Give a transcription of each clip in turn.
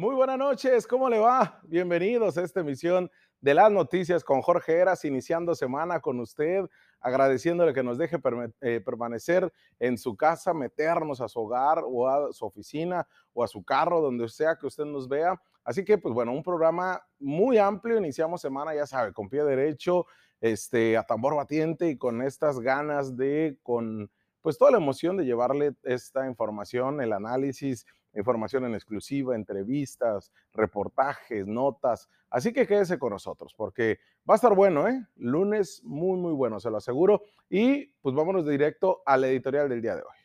Muy buenas noches, ¿cómo le va? Bienvenidos a esta emisión de las noticias con Jorge Eras, iniciando semana con usted, agradeciéndole que nos deje eh, permanecer en su casa, meternos a su hogar o a su oficina o a su carro, donde sea que usted nos vea. Así que, pues bueno, un programa muy amplio, iniciamos semana, ya sabe, con pie derecho, este, a tambor batiente y con estas ganas de, con pues toda la emoción de llevarle esta información, el análisis, información en exclusiva, entrevistas, reportajes, notas. Así que quédese con nosotros porque va a estar bueno, ¿eh? Lunes muy, muy bueno, se lo aseguro. Y pues vámonos directo a la editorial del día de hoy.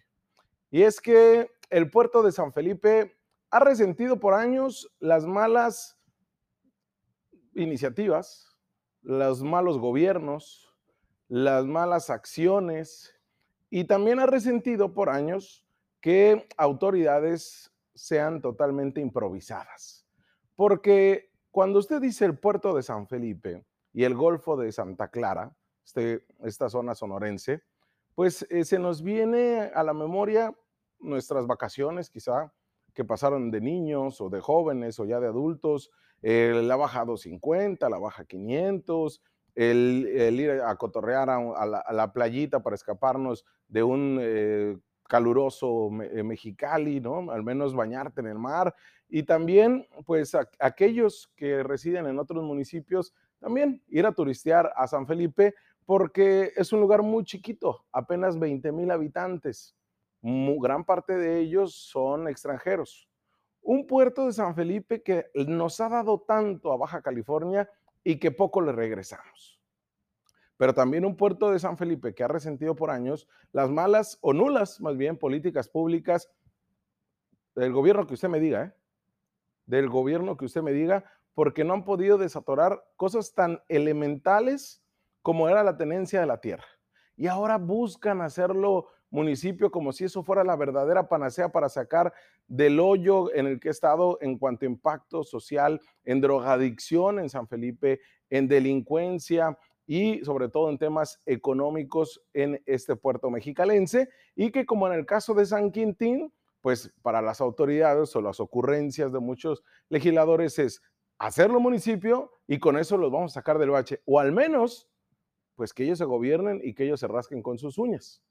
Y es que el puerto de San Felipe ha resentido por años las malas iniciativas, los malos gobiernos, las malas acciones y también ha resentido por años que autoridades sean totalmente improvisadas. Porque cuando usted dice el puerto de San Felipe y el Golfo de Santa Clara, este, esta zona sonorense, pues eh, se nos viene a la memoria nuestras vacaciones quizá que pasaron de niños o de jóvenes o ya de adultos, eh, la baja 250, la baja 500, el, ir a cotorrear a, la, playita para escaparnos de un eh, caluroso eh, Mexicali, ¿no? Al menos bañarte en el mar. Y también, pues, aquellos que residen en otros municipios, también ir a turistear a San Felipe, porque es un lugar muy chiquito, apenas 20 mil habitantes. gran parte de ellos son extranjeros. Un puerto de San Felipe que nos ha dado tanto a Baja California y que poco le regresamos. Pero también un puerto de San Felipe que ha resentido por años las malas o nulas, más bien, políticas públicas del gobierno que usted me diga, ¿eh? del gobierno que usted me diga, porque no han podido desatorar cosas tan elementales como era la tenencia de la tierra. Y ahora buscan hacerlo municipio como si eso fuera la verdadera panacea para sacar del hoyo en el que he estado en cuanto a impacto social, en drogadicción en San Felipe, en delincuencia y sobre todo en temas económicos en este puerto mexicalense y que como en el caso de San Quintín, pues para las autoridades o las ocurrencias de muchos legisladores es hacerlo municipio y con eso los vamos a sacar del bache o al menos pues que ellos se gobiernen y que ellos se rasquen con sus uñas.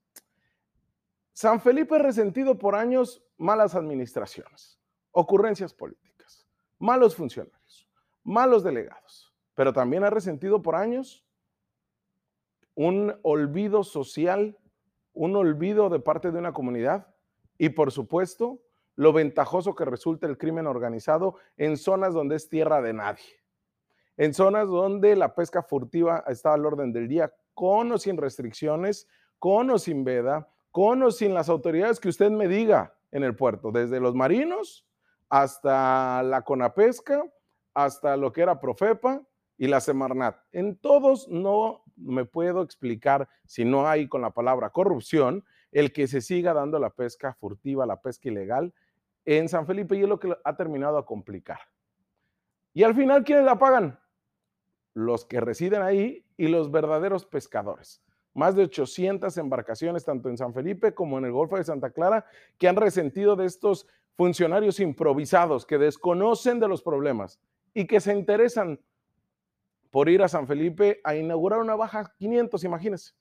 San Felipe resentido por años malas administraciones, ocurrencias políticas, malos funcionarios, malos delegados, pero también ha resentido por años un olvido social, un olvido de parte de una comunidad y por supuesto lo ventajoso que resulta el crimen organizado en zonas donde es tierra de nadie, en zonas donde la pesca furtiva está al orden del día, con o sin restricciones, con o sin veda, con o sin las autoridades que usted me diga en el puerto, desde los marinos hasta la Conapesca, hasta lo que era Profepa y la Semarnat. En todos no me puedo explicar si no hay con la palabra corrupción el que se siga dando la pesca furtiva, la pesca ilegal en San Felipe y es lo que ha terminado a complicar. Y al final, ¿quiénes la pagan? Los que residen ahí y los verdaderos pescadores más de 800 embarcaciones, tanto en San Felipe como en el Golfo de Santa Clara, que han resentido de estos funcionarios improvisados que desconocen de los problemas y que se interesan por ir a San Felipe a inaugurar una baja 500, imagínense.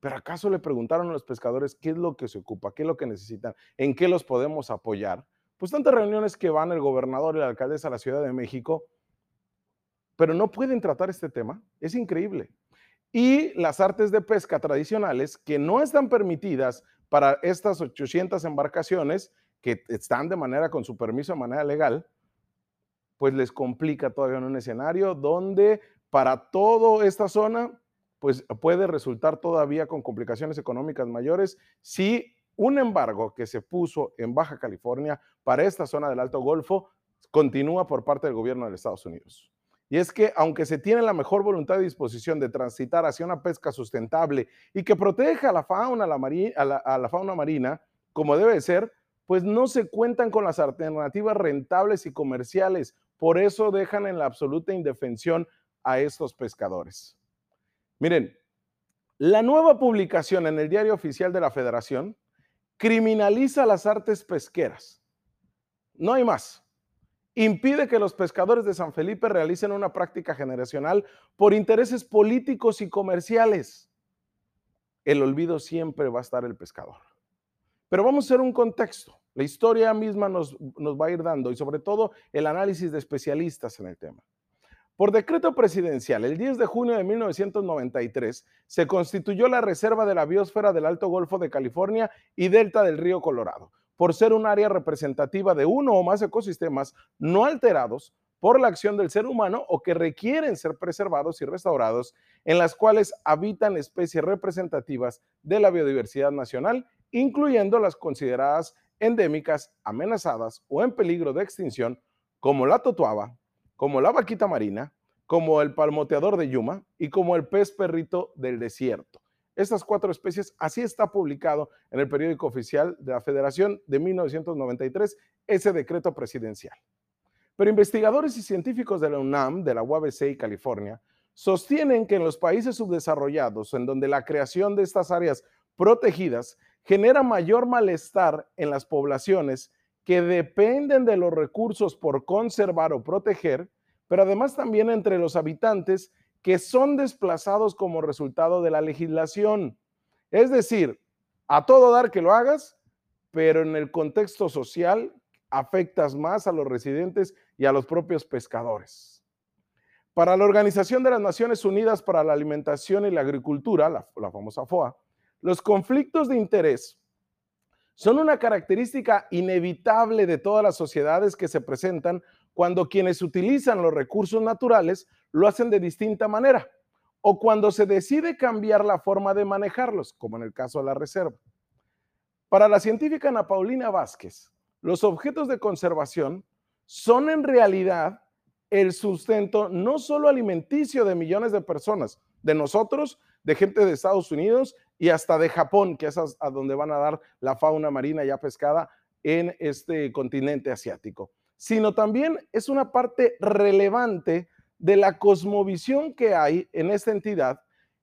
Pero acaso le preguntaron a los pescadores qué es lo que se ocupa, qué es lo que necesitan, en qué los podemos apoyar. Pues tantas reuniones que van el gobernador y la alcaldesa a la Ciudad de México, pero no pueden tratar este tema. Es increíble y las artes de pesca tradicionales que no están permitidas para estas 800 embarcaciones que están de manera con su permiso de manera legal, pues les complica todavía en un escenario donde para toda esta zona pues puede resultar todavía con complicaciones económicas mayores si un embargo que se puso en Baja California para esta zona del Alto Golfo continúa por parte del gobierno de Estados Unidos. Y es que aunque se tiene la mejor voluntad y disposición de transitar hacia una pesca sustentable y que proteja a la fauna, la, marina, como debe ser, pues no se cuentan con las alternativas rentables y comerciales. Por eso dejan en la absoluta indefensión a estos pescadores. Miren, la nueva publicación en el diario oficial de la Federación criminaliza las artes pesqueras. No hay más. Impide que los pescadores de San Felipe realicen una práctica generacional por intereses políticos y comerciales. El olvido siempre va a estar el pescador. Pero vamos a hacer un contexto. La historia misma nos, nos va a ir dando y sobre todo el análisis de especialistas en el tema. Por decreto presidencial, el 10 de junio de 1993, se constituyó la Reserva de la Biosfera del Alto Golfo de California y Delta del Río Colorado, por ser un área representativa de uno o más ecosistemas no alterados por la acción del ser humano o que requieren ser preservados y restaurados, en las cuales habitan especies representativas de la biodiversidad nacional, incluyendo las consideradas endémicas, amenazadas o en peligro de extinción, como la totuaba, como la vaquita marina, como el palmoteador de Yuma y como el pez perrito del desierto. Estas cuatro especies, así está publicado en el periódico oficial de la Federación de 1993, ese decreto presidencial. Pero investigadores y científicos de la UNAM, de la UABC y California, sostienen que en los países subdesarrollados, en donde la creación de estas áreas protegidas genera mayor malestar en las poblaciones que dependen de los recursos por conservar o proteger, pero además también entre los habitantes que son desplazados como resultado de la legislación. Es decir, a todo dar que lo hagas, pero en el contexto social afectas más a los residentes y a los propios pescadores. Para la Organización de las Naciones Unidas para la Alimentación y la Agricultura, la, famosa FOA, los conflictos de interés son una característica inevitable de todas las sociedades que se presentan cuando quienes utilizan los recursos naturales lo hacen de distinta manera o cuando se decide cambiar la forma de manejarlos, como en el caso de la reserva. Para la científica Ana Paulina Vázquez, los objetos de conservación son en realidad el sustento no solo alimenticio de millones de personas, de nosotros, de gente de Estados Unidos y hasta de Japón, que es a donde van a dar la fauna marina ya pescada en este continente asiático, sino también es una parte relevante de la cosmovisión que hay en esta entidad,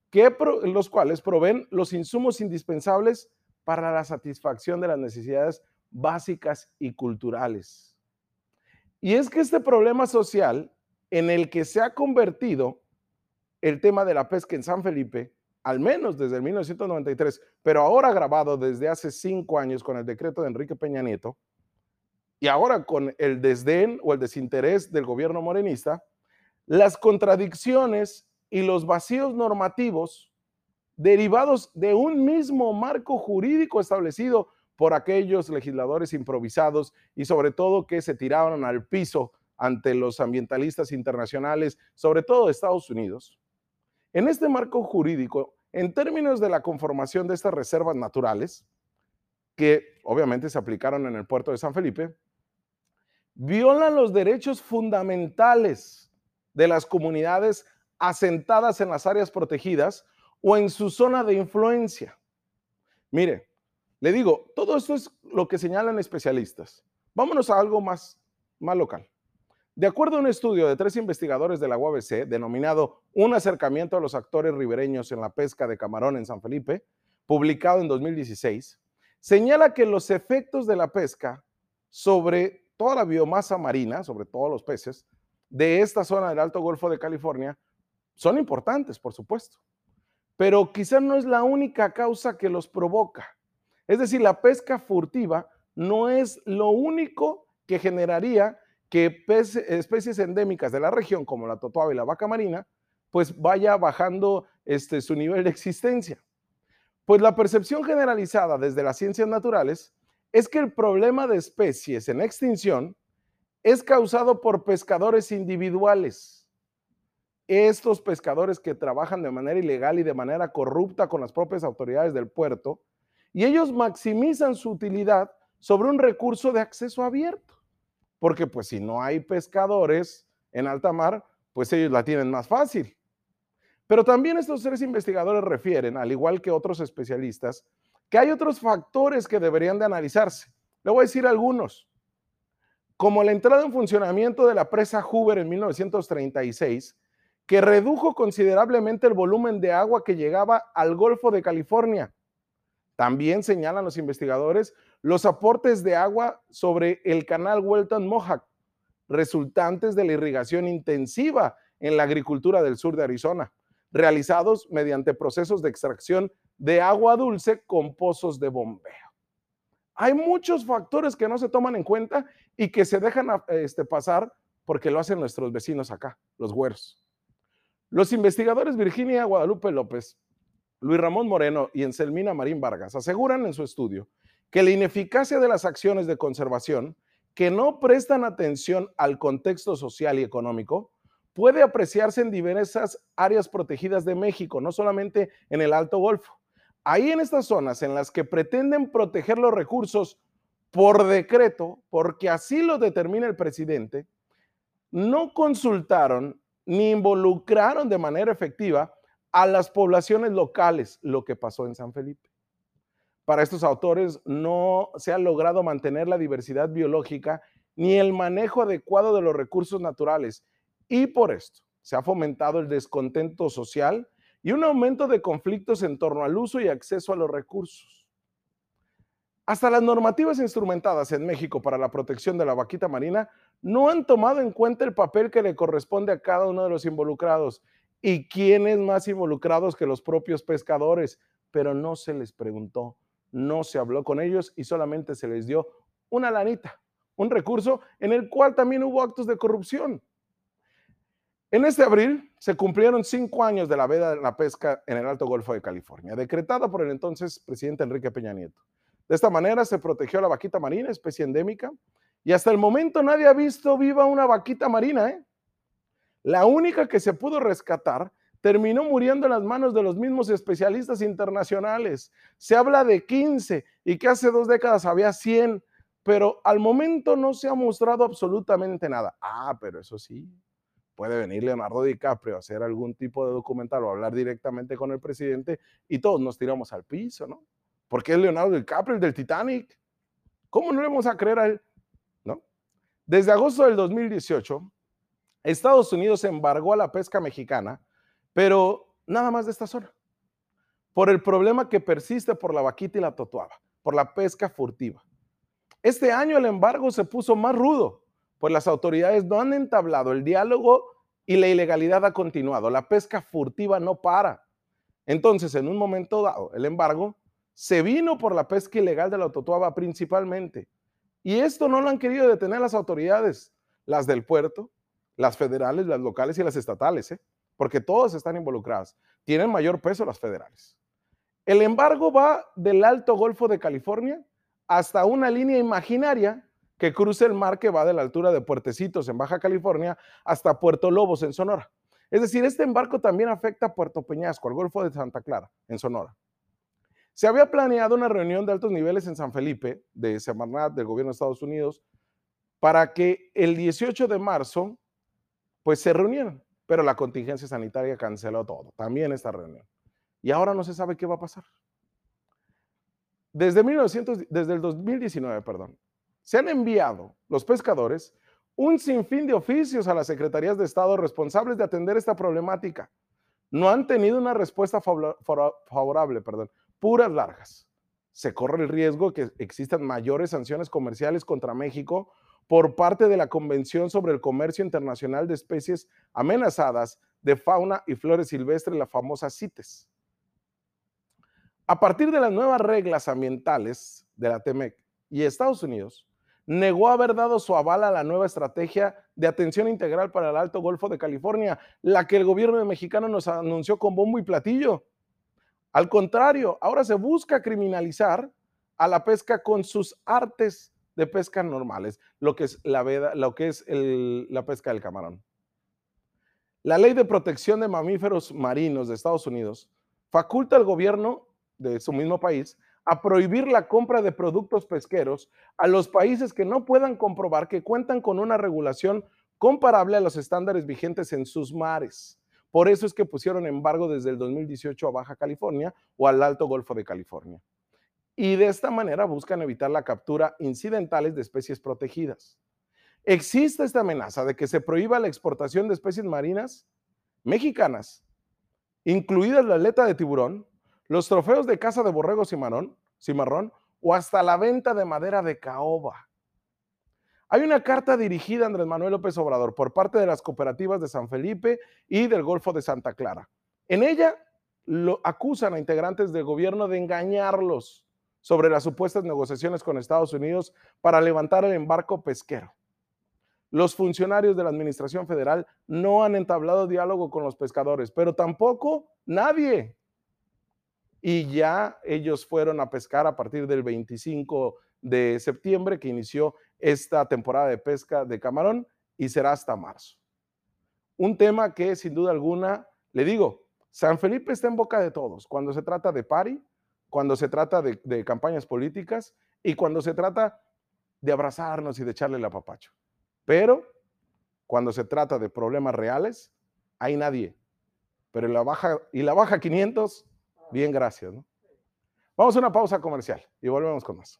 que los cuales proveen los insumos indispensables para la satisfacción de las necesidades básicas y culturales. Y es que este problema social en el que se ha convertido el tema de la pesca en San Felipe al menos desde el 1993, pero ahora grabado desde hace cinco años con el decreto de Enrique Peña Nieto, y ahora con el desdén o el desinterés del gobierno morenista, las contradicciones y los vacíos normativos derivados de un mismo marco jurídico establecido por aquellos legisladores improvisados y sobre todo que se tiraron al piso ante los ambientalistas internacionales, sobre todo de Estados Unidos, en este marco jurídico, en términos de la conformación de estas reservas naturales, que obviamente se aplicaron en el puerto de San Felipe, violan los derechos fundamentales de las comunidades asentadas en las áreas protegidas o en su zona de influencia. Mire, le digo, todo esto es lo que señalan especialistas. Vámonos a algo más, más local. De acuerdo a un estudio de tres investigadores de la UABC, denominado Un acercamiento a los actores ribereños en la pesca de camarón en San Felipe, publicado en 2016, señala que los efectos de la pesca sobre toda la biomasa marina, sobre todos los peces, de esta zona del Alto Golfo de California, son importantes, por supuesto, pero quizá no es la única causa que los provoca. Es decir, la pesca furtiva no es lo único que generaría que especies endémicas de la región, como la totoaba y la vaca marina, pues vaya bajando este, su nivel de existencia. Pues la percepción generalizada desde las ciencias naturales es que el problema de especies en extinción es causado por pescadores individuales. Estos pescadores que trabajan de manera ilegal y de manera corrupta con las propias autoridades del puerto, y ellos maximizan su utilidad sobre un recurso de acceso abierto porque pues si no hay pescadores en alta mar, pues ellos la tienen más fácil. Pero también estos tres investigadores refieren, al igual que otros especialistas, que hay otros factores que deberían de analizarse. Le voy a decir algunos. Como la entrada en funcionamiento de la presa Hoover en 1936, que redujo considerablemente el volumen de agua que llegaba al Golfo de California. También señalan los investigadores los aportes de agua sobre el canal Welton Mohawk, resultantes de la irrigación intensiva en la agricultura del sur de Arizona, realizados mediante procesos de extracción de agua dulce con pozos de bombeo. Hay muchos factores que no se toman en cuenta y que se dejan este, pasar porque lo hacen nuestros vecinos acá, los güeros. Los investigadores Virginia Guadalupe López, Luis Ramón Moreno y Enselmina Marín Vargas aseguran en su estudio que la ineficacia de las acciones de conservación que no prestan atención al contexto social y económico puede apreciarse en diversas áreas protegidas de México, no solamente en el Alto Golfo. Ahí en estas zonas en las que pretenden proteger los recursos por decreto, porque así lo determina el presidente, no consultaron ni involucraron de manera efectiva a las poblaciones locales, lo que pasó en San Felipe. Para estos autores no se ha logrado mantener la diversidad biológica ni el manejo adecuado de los recursos naturales y por esto se ha fomentado el descontento social y un aumento de conflictos en torno al uso y acceso a los recursos. Hasta las normativas instrumentadas en México para la protección de la vaquita marina no han tomado en cuenta el papel que le corresponde a cada uno de los involucrados y quiénes más involucrados que los propios pescadores, pero no se les preguntó, no se habló con ellos y solamente se les dio una lanita, un recurso en el cual también hubo actos de corrupción. En este abril se cumplieron cinco años de la veda de la pesca en el Alto Golfo de California, decretada por el entonces presidente Enrique Peña Nieto. De esta manera se protegió la vaquita marina, especie endémica, y hasta el momento nadie ha visto viva una vaquita marina. ¿eh? La única que se pudo rescatar terminó muriendo en las manos de los mismos especialistas internacionales. Se habla de 15 y que hace dos décadas había 100, pero al momento no se ha mostrado absolutamente nada. Ah, pero eso sí, puede venir Leonardo DiCaprio a hacer algún tipo de documental o hablar directamente con el presidente y todos nos tiramos al piso, ¿no? Porque es Leonardo DiCaprio, el del Titanic. ¿Cómo no le vamos a creer a él? Desde agosto del 2018, Estados Unidos embargó a la pesca mexicana, pero nada más de esta zona, por el problema que persiste por la vaquita y la totuaba, por la pesca furtiva. Este año el embargo se puso más rudo, pues las autoridades no han entablado el diálogo y la ilegalidad ha continuado. La pesca furtiva no para. Entonces, en un momento dado, el embargo se vino por la pesca ilegal de la totuaba principalmente. Y esto no lo han querido detener las autoridades, las del puerto, las federales, las locales y las estatales, ¿eh? porque todas están involucradas. Tienen mayor peso las federales. El embargo va del Alto Golfo de California hasta una línea imaginaria que cruza el mar que va de la altura de Puertecitos en Baja California hasta Puerto Lobos en Sonora. Es decir, este embarco también afecta a Puerto Peñasco, al Golfo de Santa Clara, en Sonora. Se había planeado una reunión de altos niveles en San Felipe, de Semarnat, del gobierno de Estados Unidos, para que el 18 de marzo, pues se reunieran, pero la contingencia sanitaria canceló todo, también esta reunión. Y ahora no se sabe qué va a pasar. Desde, 1900, desde el 2019, perdón, se han enviado los pescadores un sinfín de oficios a las secretarías de Estado responsables de atender esta problemática. No han tenido una respuesta favorable, perdón, puras largas. Se corre el riesgo que existan mayores sanciones comerciales contra México por parte de la Convención sobre el Comercio Internacional de Especies Amenazadas de Fauna y Flores Silvestres, la famosa CITES. A partir de las nuevas reglas ambientales de la TEMEC y Estados Unidos, negó haber dado su aval a la nueva estrategia de atención integral para el Alto Golfo de California, la que el gobierno mexicano nos anunció con bombo y platillo. Al contrario, ahora se busca criminalizar a la pesca con sus artes de pesca normales, lo que es la, veda, lo que es la pesca del camarón. La ley de protección de mamíferos marinos de Estados Unidos faculta al gobierno de su mismo país a prohibir la compra de productos pesqueros a los países que no puedan comprobar que cuentan con una regulación comparable a los estándares vigentes en sus mares. Por eso es que pusieron embargo desde el 2018 a Baja California o al Alto Golfo de California. Y de esta manera buscan evitar la captura incidentales de especies protegidas. Existe esta amenaza de que se prohíba la exportación de especies marinas mexicanas, incluidas la aleta de tiburón, los trofeos de caza de borrego cimarrón, cimarrón o hasta la venta de madera de caoba. Hay una carta dirigida a Andrés Manuel López Obrador por parte de las cooperativas de San Felipe y del Golfo de Santa Clara. En ella lo acusan a integrantes del gobierno de engañarlos sobre las supuestas negociaciones con Estados Unidos para levantar el embarco pesquero. Los funcionarios de la Administración Federal no han entablado diálogo con los pescadores, pero tampoco nadie. Y ya ellos fueron a pescar a partir del 25 de septiembre que inició esta temporada de pesca de camarón y será hasta marzo. Un tema que sin duda alguna, le digo, San Felipe está en boca de todos cuando se trata de pari, cuando se trata de, campañas políticas y cuando se trata de abrazarnos y de echarle la papacho. Pero cuando se trata de problemas reales, hay nadie. Pero la baja, y la baja 500, bien, gracias. Vamos a una pausa comercial y volvemos con más.